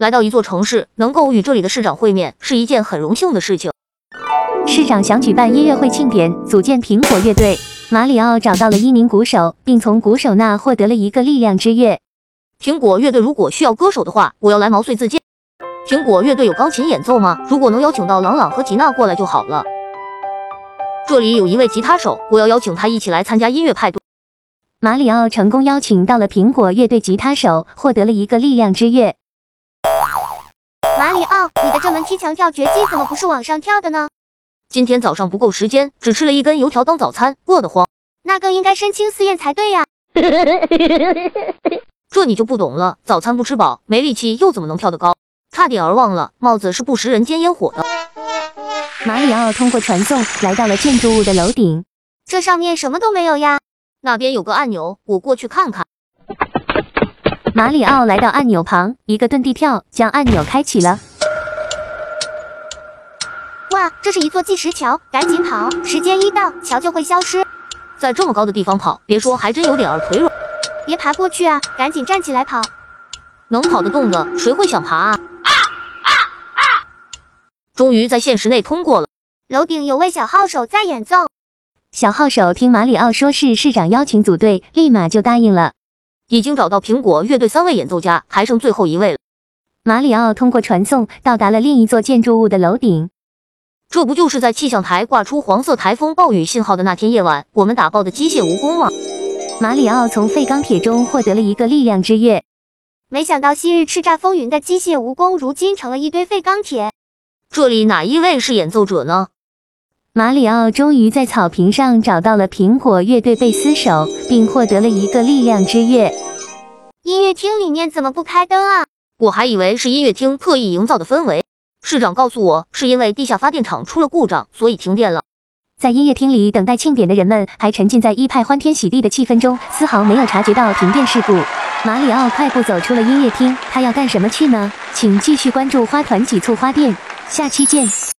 来到一座城市，能够与这里的市长会面，是一件很荣幸的事情。市长想举办音乐会庆典，组建苹果乐队。马里奥找到了一名鼓手，并从鼓手那获得了一个力量之乐。苹果乐队如果需要歌手的话，我要来毛遂自荐。苹果乐队有钢琴演奏吗？如果能邀请到朗朗和吉娜过来就好了。这里有一位吉他手，我要邀请他一起来参加音乐派对。马里奥成功邀请到了苹果乐队吉他手，获得了一个力量之月。马里奥，你的这门踢墙跳绝技怎么不是往上跳的呢？今天早上不够时间，只吃了一根油条当早餐，饿得慌。那更应该身轻似燕才对呀。这你就不懂了，早餐不吃饱，没力气又怎么能跳得高？差点儿忘了，帽子是不食人间烟火的。马里奥通过传送来到了建筑物的楼顶，这上面什么都没有呀。那边有个按钮，我过去看看。马里奥来到按钮旁，一个遁地跳将按钮开启了。哇，这是一座计时桥，赶紧跑！时间一到，桥就会消失。在这么高的地方跑，别说还真有点儿腿软。别爬过去啊，赶紧站起来跑。能跑得动的，谁会想爬啊？啊啊啊！终于在限时内通过了。楼顶有位小号手在演奏。小号手听马里奥说是市长邀请组队，立马就答应了。已经找到苹果乐队三位演奏家，还剩最后一位了。马里奥通过传送到达了另一座建筑物的楼顶。这不就是在气象台挂出黄色台风暴雨信号的那天夜晚，我们打爆的机械蜈蚣吗？马里奥从废钢铁中获得了一个力量之月。没想到昔日叱咤风云的机械蜈蚣，如今成了一堆废钢铁。这里哪一位是演奏者呢？马里奥终于在草坪上找到了苹果乐队贝斯手，并获得了一个力量之月。音乐厅里面怎么不开灯啊？我还以为是音乐厅特意营造的氛围。市长告诉我，是因为地下发电厂出了故障，所以停电了。在音乐厅里等待庆典的人们还沉浸在一派欢天喜地的气氛中，丝毫没有察觉到停电事故。马里奥快步走出了音乐厅，他要干什么去呢？请继续关注花团几簇花店，下期见。